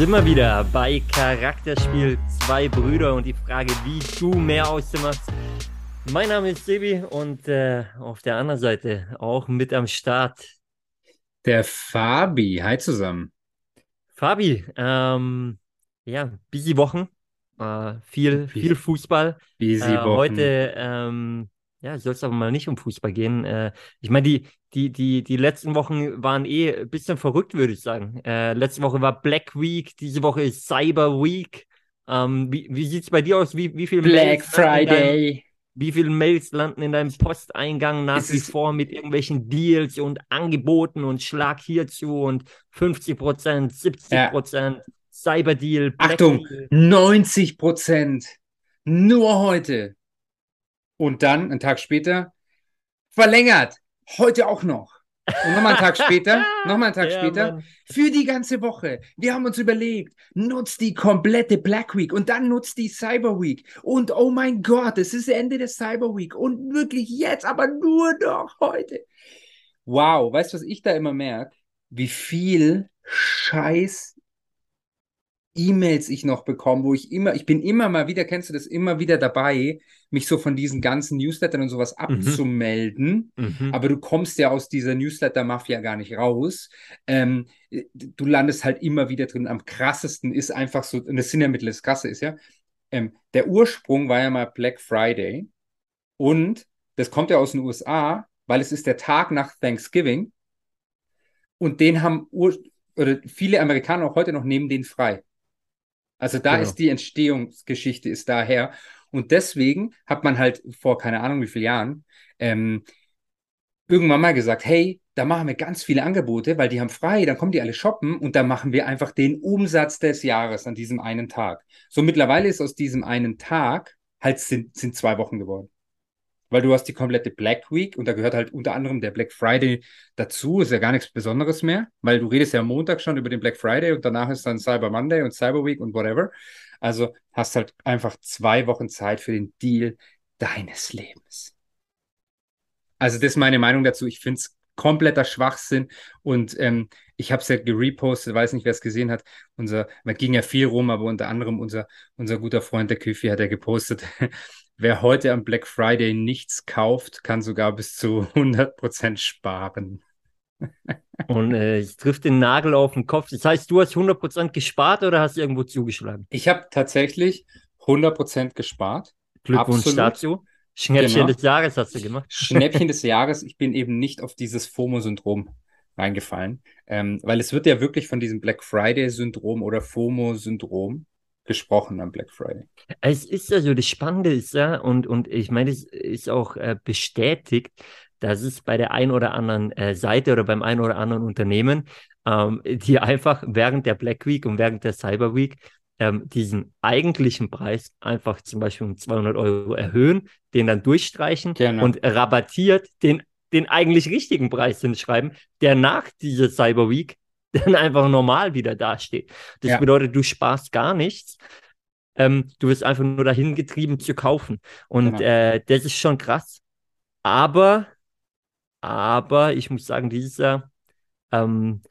Sind wir wieder bei Charakterspiel Zwei Brüder und die Frage, wie du mehr aus dem machst. Mein Name ist Sebi und äh, auf der anderen Seite auch mit am Start. Der Fabi. Hi zusammen. Fabi, ähm, ja, busy Wochen, äh, viel, viel Fußball. Busy Äh, Wochen. heute ähm, ja, soll es aber mal nicht um Fußball gehen. Äh, ich meine, die, die, die, die letzten Wochen waren eh ein bisschen verrückt, würde ich sagen. Äh, letzte Woche war Black Week, diese Woche ist Cyber Week. Ähm, wie wie sieht es bei dir aus? Wie, wie viele Black Mails in deinem, Friday. wie viele Mails landen in deinem Posteingang nach Es wie vor mit irgendwelchen Deals und Angeboten und Schlag hierzu und 50 Prozent, 70 Prozent, Cyber Deal, Black Achtung, Deal. 90 Prozent. Nur heute. Und dann, einen Tag später, verlängert. Heute auch noch. Und nochmal einen Tag später, nochmal einen Tag Ja, später, Mann. für die ganze Woche. Wir haben uns überlegt, nutzt die komplette Black Week und dann nutzt die Cyber Week. Und oh mein Gott, es ist Ende der Cyber Week und wirklich jetzt, aber nur noch heute. Wow, weißt du, was ich da immer merke? Wie viel Scheiß E-Mails ich noch bekomme, wo ich immer, ich bin immer mal wieder, kennst du das, immer wieder dabei, mich so von diesen ganzen Newslettern und sowas abzumelden. Mhm. Aber du kommst ja aus dieser Newsletter-Mafia gar nicht raus. Ähm, du landest halt immer wieder drin. Am krassesten ist einfach so, und das sind ja Mittel, das Krasse ist ja, ähm, der Ursprung war ja mal Black Friday und das kommt ja aus den USA, weil es ist der Tag nach Thanksgiving und den haben Ur oder viele Amerikaner auch heute noch nehmen den frei. Also da Genau. ist die Entstehungsgeschichte ist daher und deswegen hat man halt vor keine Ahnung wie vielen Jahren ähm, irgendwann mal gesagt, hey, da machen wir ganz viele Angebote, weil die haben frei, dann kommen die alle shoppen und dann machen wir einfach den Umsatz des Jahres an diesem einen Tag. So mittlerweile ist aus diesem einen Tag halt sind, sind zwei Wochen geworden. Weil du hast die komplette Black Week und da gehört halt unter anderem der Black Friday dazu, ist ja gar nichts Besonderes mehr, weil du redest ja am Montag schon über den Black Friday und danach ist dann Cyber Monday und Cyber Week und whatever. Also hast halt einfach zwei Wochen Zeit für den Deal deines Lebens. Also das ist meine Meinung dazu. Ich finde es kompletter Schwachsinn und ähm, ich habe es ja gerepostet, weiß nicht, wer es gesehen hat. Unser, man ging ja viel rum, aber unter anderem unser, unser guter Freund der Küfi hat ja gepostet, wer heute am Black Friday nichts kauft, kann sogar bis zu 100% sparen. Und äh, es trifft den Nagel auf den Kopf. Das heißt, du hast 100% gespart oder hast irgendwo zugeschlagen? Ich habe tatsächlich 100% gespart. Glückwunsch Absolut. dazu. Schnäppchen Genau. des Jahres hast du gemacht. Schnäppchen des Jahres. Ich bin eben nicht auf dieses FOMO-Syndrom reingefallen, ähm, weil es wird ja wirklich von diesem Black Friday-Syndrom oder FOMO-Syndrom gesprochen am Black Friday. Es ist ja so, das Spannende ist ja, und, und ich meine, es ist auch äh, bestätigt, dass es bei der einen oder anderen äh, Seite oder beim einen oder anderen Unternehmen, ähm, die einfach während der Black Week und während der Cyber Week ähm, diesen eigentlichen Preis einfach zum Beispiel um 200 Euro erhöhen, den dann durchstreichen Genau. und rabattiert den, den eigentlich richtigen Preis hinschreiben, der nach dieser Cyber Week dann einfach normal wieder dasteht. Das Ja. bedeutet, du sparst gar nichts. Ähm, du wirst einfach nur dahin getrieben zu kaufen. Und Genau. äh, das ist schon krass. Aber, aber ich muss sagen, dieses Jahr ähm,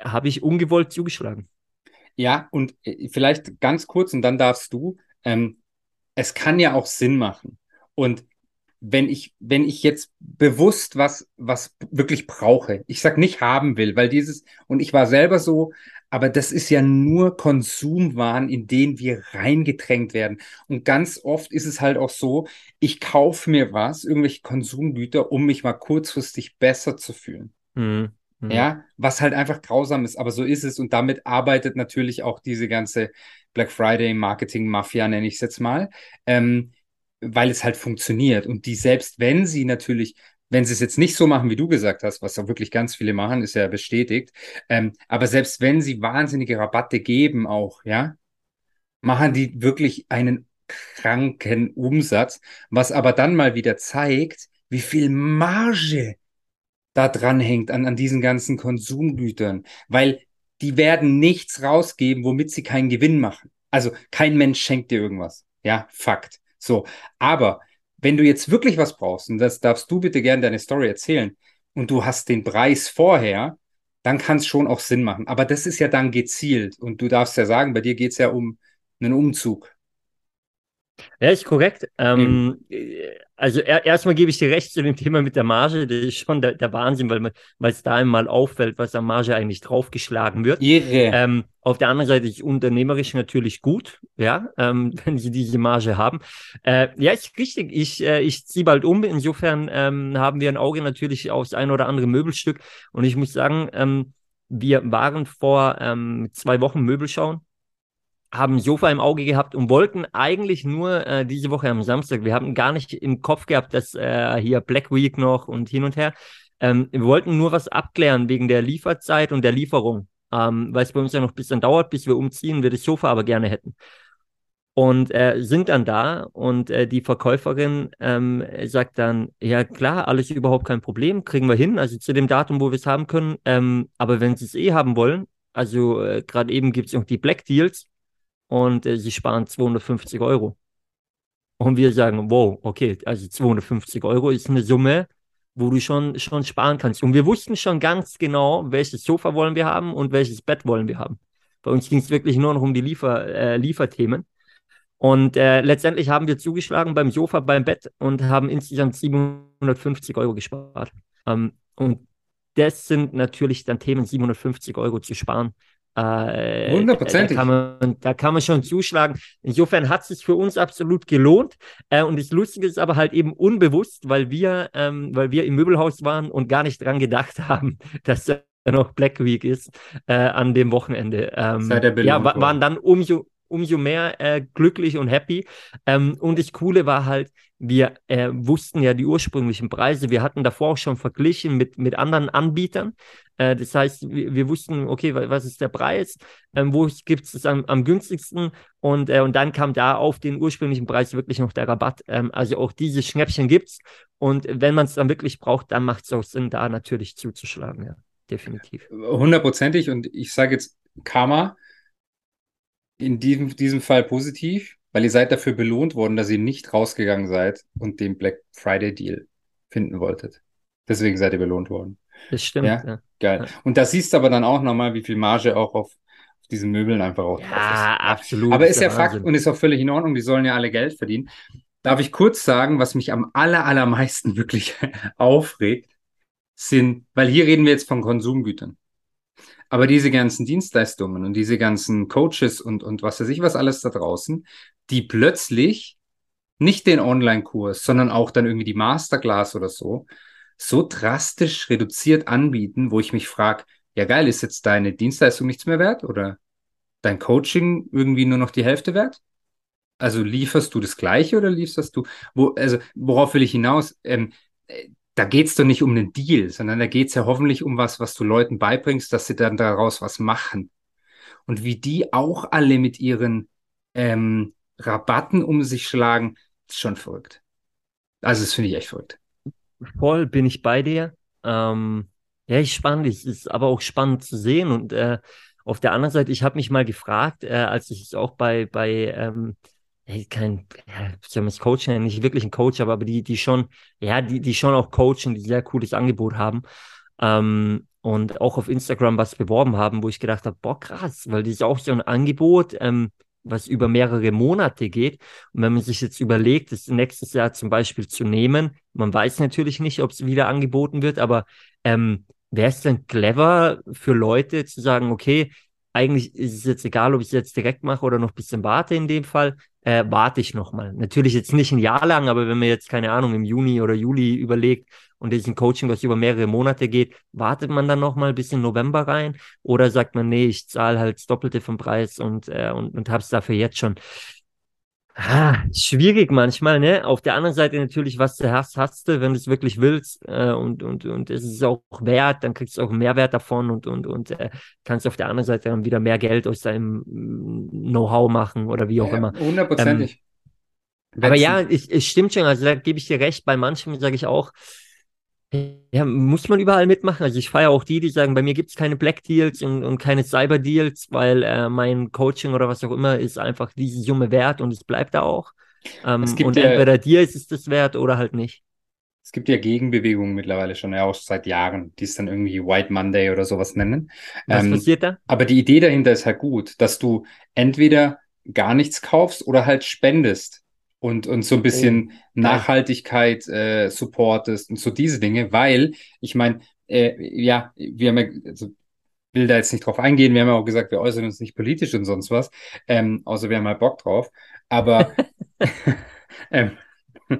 habe ich ungewollt zugeschlagen. Ja, und äh, vielleicht ganz kurz und dann darfst du. Ähm, es kann ja auch Sinn machen. Und wenn ich, wenn ich jetzt bewusst was, was wirklich brauche, ich sag nicht haben will, weil dieses, und ich war selber so, aber das ist ja nur Konsumwahn, in den wir reingedrängt werden. Und ganz oft ist es halt auch so, ich kaufe mir was, irgendwelche Konsumgüter, um mich mal kurzfristig besser zu fühlen. Mhm. Mhm. Ja, was halt einfach grausam ist, aber so ist es und damit arbeitet natürlich auch diese ganze Black Friday Marketing Mafia, nenne ich es jetzt mal, ähm, weil es halt funktioniert und die selbst wenn sie natürlich, wenn sie es jetzt nicht so machen, wie du gesagt hast, was auch wirklich ganz viele machen, ist ja bestätigt, ähm, aber selbst wenn sie wahnsinnige Rabatte geben auch, ja, machen die wirklich einen kranken Umsatz, was aber dann mal wieder zeigt, wie viel Marge da dran hängt an, an diesen ganzen Konsumgütern, weil die werden nichts rausgeben, womit sie keinen Gewinn machen. Also kein Mensch schenkt dir irgendwas. Ja, Fakt. So. Aber wenn du jetzt wirklich was brauchst, und das darfst du bitte gerne deine Story erzählen, und du hast den Preis vorher, dann kann es schon auch Sinn machen. Aber das ist ja dann gezielt. Und du darfst ja sagen, bei dir geht es ja um einen Umzug. Ja, ist korrekt. Ähm, also er, erstmal gebe ich dir recht zu dem Thema mit der Marge. Das ist schon der, der Wahnsinn, weil es da einmal auffällt, was an Marge eigentlich draufgeschlagen wird. Irre. Ähm, auf der anderen Seite ist unternehmerisch natürlich gut, ja, ähm, wenn sie diese Marge haben. Äh, ja, ist richtig. Ich, äh, ich ziehe bald um. Insofern ähm, haben wir ein Auge natürlich aufs ein oder andere Möbelstück. Und ich muss sagen, ähm, wir waren vor ähm, zwei Wochen Möbel schauen haben Sofa im Auge gehabt und wollten eigentlich nur äh, diese Woche am Samstag, wir haben gar nicht im Kopf gehabt, dass äh, hier Black Week noch und hin und her. Ähm, wir wollten nur was abklären wegen der Lieferzeit und der Lieferung, ähm, weil es bei uns ja noch ein bisschen dauert, bis wir umziehen, wir das Sofa aber gerne hätten. Und äh, sind dann da und äh, die Verkäuferin ähm, sagt dann, ja klar, alles überhaupt kein Problem, kriegen wir hin, also zu dem Datum, wo wir es haben können. Ähm, aber wenn Sie es eh haben wollen, also äh, gerade eben gibt es noch die Black Deals, und äh, sie sparen 250 Euro. Und wir sagen, wow, okay, also 250 Euro ist eine Summe, wo du schon, schon sparen kannst. Und wir wussten schon ganz genau, welches Sofa wollen wir haben und welches Bett wollen wir haben. Bei uns ging es wirklich nur noch um die Liefer, äh, Lieferthemen. Und äh, letztendlich haben wir zugeschlagen beim Sofa, beim Bett und haben insgesamt 750 Euro gespart. Ähm, und das sind natürlich dann Themen, 750 Euro zu sparen. Äh, Hundertprozentig. Da, kann man, da kann man schon zuschlagen. Insofern hat es sich für uns absolut gelohnt. Äh, und das Lustige ist aber halt eben unbewusst, weil wir, ähm, weil wir im Möbelhaus waren und gar nicht dran gedacht haben, dass da noch Black Week ist äh, an dem Wochenende. Ähm, Seit der ja, waren dann umso, umso mehr äh, glücklich und happy. Ähm, und das Coole war halt, wir äh, wussten ja die ursprünglichen Preise. Wir hatten davor auch schon verglichen mit, mit anderen Anbietern. Äh, das heißt, wir, wir, wussten, okay, was ist der Preis? Ähm, wo gibt es am, am günstigsten? Und, äh, und dann kam da auf den ursprünglichen Preis wirklich noch der Rabatt. Ähm, also auch diese Schnäppchen gibt es. Und wenn man es dann wirklich braucht, dann macht es auch Sinn, da natürlich zuzuschlagen. Ja, definitiv. Hundertprozentig. Und ich sage jetzt Karma in diesem, diesem Fall positiv, weil ihr seid dafür belohnt worden, dass ihr nicht rausgegangen seid und den Black Friday Deal finden wolltet. Deswegen seid ihr belohnt worden. Das stimmt. Ja, ja. geil. Ja. Und da siehst du aber dann auch nochmal, wie viel Marge auch auf, auf diesen Möbeln einfach auch ja, drauf ist. Absolut. Aber ist ja Fakt und ist auch völlig in Ordnung. Die sollen ja alle Geld verdienen. Darf ich kurz sagen, was mich am aller, allermeisten wirklich aufregt, sind, weil hier reden wir jetzt von Konsumgütern. Aber diese ganzen Dienstleistungen und diese ganzen Coaches und, und was weiß ich was alles da draußen, die plötzlich nicht den Online-Kurs, sondern auch dann irgendwie die Masterclass oder so, so drastisch reduziert anbieten, wo ich mich frage, ja geil, ist jetzt deine Dienstleistung nichts mehr wert oder dein Coaching irgendwie nur noch die Hälfte wert? Also lieferst du das Gleiche oder lieferst du, wo, also worauf will ich hinaus? Ähm, da geht es doch nicht um einen Deal, sondern da geht es ja hoffentlich um was, was du Leuten beibringst, dass sie dann daraus was machen. Und wie die auch alle mit ihren ähm, Rabatten um sich schlagen, ist schon verrückt. Also das finde ich echt verrückt. Voll bin ich bei dir. Ähm, ja, ist spannend. Es ist aber auch spannend zu sehen. Und äh, auf der anderen Seite, ich habe mich mal gefragt, äh, als ich es auch bei, bei ähm, kein, ja, soll man es Coach nennen, nicht wirklich ein Coach, aber, aber die, die schon, ja, die, die schon auch coachen, die sehr cooles Angebot haben. Ähm, und auch auf Instagram was beworben haben, wo ich gedacht habe, boah, krass, weil das ist auch so ein Angebot, ähm, was über mehrere Monate geht. Und wenn man sich jetzt überlegt, das nächstes Jahr zum Beispiel zu nehmen, man weiß natürlich nicht, ob es wieder angeboten wird, aber ähm, wäre es denn clever für Leute zu sagen, okay, eigentlich ist es jetzt egal, ob ich es jetzt direkt mache oder noch ein bisschen warte in dem Fall, äh, warte ich nochmal. Natürlich jetzt nicht ein Jahr lang, aber wenn man jetzt, keine Ahnung, im Juni oder Juli überlegt und ein Coaching, was über mehrere Monate geht, wartet man dann nochmal bis in November rein oder sagt man, nee, ich zahle halt das Doppelte vom Preis und, äh, und, und habe es dafür jetzt schon. Ah, schwierig manchmal, ne? Auf der anderen Seite natürlich, was du hast, hast du, wenn du es wirklich willst äh, und, und, und es ist auch wert, dann kriegst du auch Mehrwert davon und, und, und äh, kannst auf der anderen Seite dann wieder mehr Geld aus deinem mm, Know-how machen oder wie auch ja, immer. Hundertprozentig. Ähm, aber ja, es, es stimmt schon, also da gebe ich dir recht, bei manchen sage ich auch, ja, muss man überall mitmachen. Also ich feiere auch die, die sagen, bei mir gibt es keine Black Deals und, und keine Cyber Deals, weil äh, mein Coaching oder was auch immer ist einfach diese Summe wert und es bleibt da auch. Ähm, und ja, entweder dir ist es das wert oder halt nicht. Es gibt ja Gegenbewegungen mittlerweile schon, ja auch seit Jahren, die es dann irgendwie White Monday oder sowas nennen. Was Ähm, passiert da? aber die Idee dahinter ist halt gut, dass du entweder gar nichts kaufst oder halt spendest und, und so ein bisschen Nachhaltigkeit äh, supportest und so diese Dinge, weil ich meine, äh, ja, wir haben ja, also will da jetzt nicht drauf eingehen, wir haben ja auch gesagt, wir äußern uns nicht politisch und sonst was, ähm, außer wir haben halt Bock drauf, aber ähm,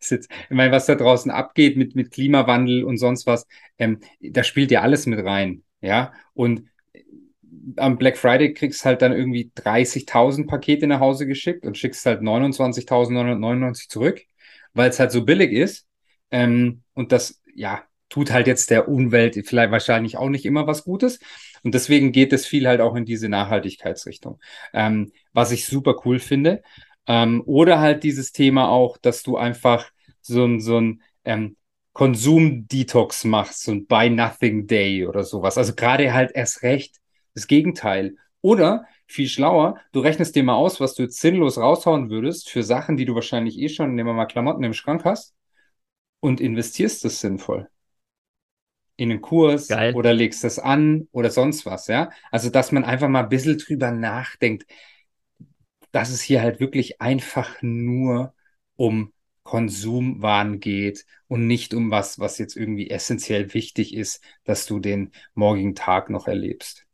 jetzt, ich meine, was da draußen abgeht mit, mit Klimawandel und sonst was, ähm, da spielt ja alles mit rein, ja, und am Black Friday kriegst halt dann irgendwie 30.000 Pakete nach Hause geschickt und schickst halt 29.999 zurück, weil es halt so billig ist. Ähm, und das, ja, tut halt jetzt der Umwelt vielleicht wahrscheinlich auch nicht immer was Gutes. Und deswegen geht es viel halt auch in diese Nachhaltigkeitsrichtung, ähm, was ich super cool finde. Ähm, oder halt dieses Thema auch, dass du einfach so ein, so ein ähm, Konsum-Detox machst, so ein Buy Nothing Day oder sowas. Also gerade halt erst recht das Gegenteil. Oder viel schlauer, du rechnest dir mal aus, was du jetzt sinnlos raushauen würdest für Sachen, die du wahrscheinlich eh schon, nehmen wir mal Klamotten im Schrank hast und investierst das sinnvoll. In einen Kurs Geil. oder legst das an oder sonst was, ja. Also, dass man einfach mal ein bisschen drüber nachdenkt, dass es hier halt wirklich einfach nur um Konsumwahn geht und nicht um was, was jetzt irgendwie essentiell wichtig ist, dass du den morgigen Tag noch erlebst.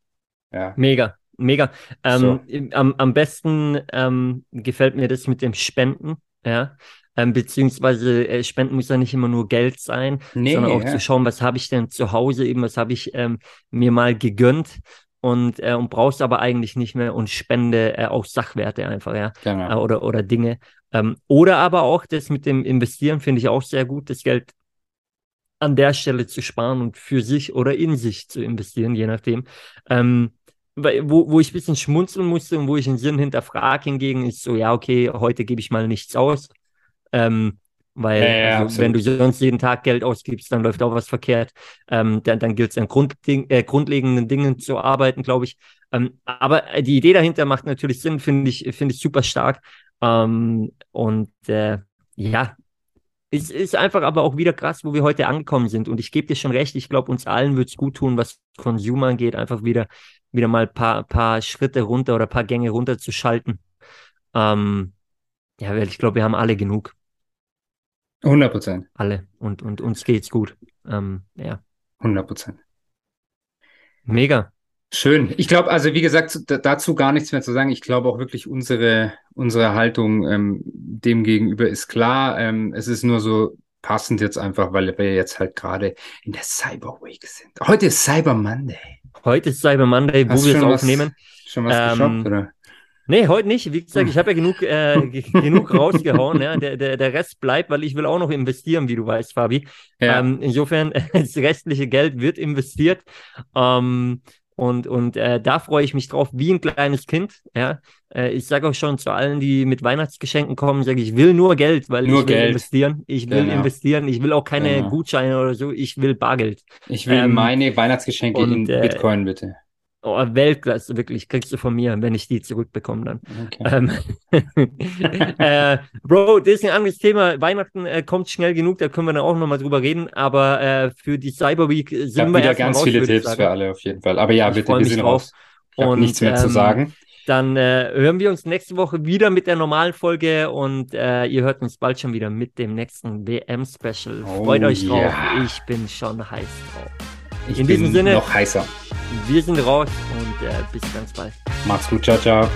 Ja. Mega, mega. Ähm, So. am, am besten ähm, gefällt mir das mit dem Spenden, ja. Ähm, beziehungsweise äh, Spenden muss ja nicht immer nur Geld sein, Nee, sondern auch ja. zu schauen, was habe ich denn zu Hause eben, was habe ich ähm, mir mal gegönnt und, äh, und brauchst aber eigentlich nicht mehr und spende äh, auch Sachwerte einfach, ja. äh, Genau. oder, oder Dinge. Ähm, oder aber auch das mit dem Investieren finde ich auch sehr gut, das Geld an der Stelle zu sparen und für sich oder in sich zu investieren, je nachdem. Ähm, wo, wo ich ein bisschen schmunzeln musste und wo ich den Sinn hinterfrage hingegen, ist so, ja, okay, heute gebe ich mal nichts aus. Ähm, weil, Ja, also, wenn du sonst jeden Tag Geld ausgibst, dann läuft auch was verkehrt. Ähm, dann dann gilt es an Grundding, äh, grundlegenden Dingen zu arbeiten, glaube ich. Ähm, aber die Idee dahinter macht natürlich Sinn, finde ich, finde ich super stark. Ähm, und äh, ja, es ist einfach aber auch wieder krass, wo wir heute angekommen sind. Und ich gebe dir schon recht, ich glaube, uns allen wird es gut tun, was Konsum angeht, einfach wieder, wieder mal ein paar, paar Schritte runter oder ein paar Gänge runter zu schalten. Ähm, ja, weil ich glaube, wir haben alle genug. 100 Prozent. Alle. Und, und uns geht's gut. Ähm, ja, 100 Prozent. mega. Schön. Ich glaube, also wie gesagt, zu- da- dazu gar nichts mehr zu sagen. Ich glaube auch wirklich, unsere, unsere Haltung ähm, dem gegenüber ist klar. Ähm, es ist nur so passend jetzt einfach, weil wir jetzt halt gerade in der Cyber Week sind. Heute ist Cyber Monday. Heute ist Cyber Monday, Hast wo wir es schon was- aufnehmen. Schon was Ähm, geshoppt, oder? Nee, heute nicht. Wie gesagt, ich habe ja genug, äh, ge- genug rausgehauen. Ja. Der, der, der Rest bleibt, weil ich will auch noch investieren, wie du weißt, Fabi. Ja. Ähm, insofern, das restliche Geld wird investiert. Ähm, und und äh, da freue ich mich drauf, wie ein kleines Kind. Ja. Äh, ich sage auch schon zu allen, die mit Weihnachtsgeschenken kommen, sage ich, ich will nur Geld, weil Nur ich will Geld. investieren. Ich will Genau. investieren. Ich will auch keine Genau. Gutscheine oder so. Ich will Bargeld. Ich will ähm, meine Weihnachtsgeschenke in und, äh, Bitcoin, bitte. Oh, Weltklasse, wirklich. Kriegst du von mir, wenn ich die zurückbekomme dann. Okay. Ähm, äh, Bro, das ist ein anderes Thema. Weihnachten äh, kommt schnell genug, da können wir dann auch nochmal drüber reden. Aber äh, für die Cyber Week Ich sind habe wir wieder ganz raus, viele ich Tipps sagen. für alle auf jeden Fall. Aber ja, Ich bitte, wir sind drauf. raus. Ich Und, nichts mehr zu ähm, sagen. Dann äh, hören wir uns nächste Woche wieder mit der normalen Folge und äh, ihr hört uns bald schon wieder mit dem nächsten WM-Special. Oh, Freut euch drauf. ja. Ich bin schon heiß drauf. Ich in bin diesem Sinne- noch heißer. Wir sind raus und äh, bis ganz bald. Macht's gut. Ciao, ciao.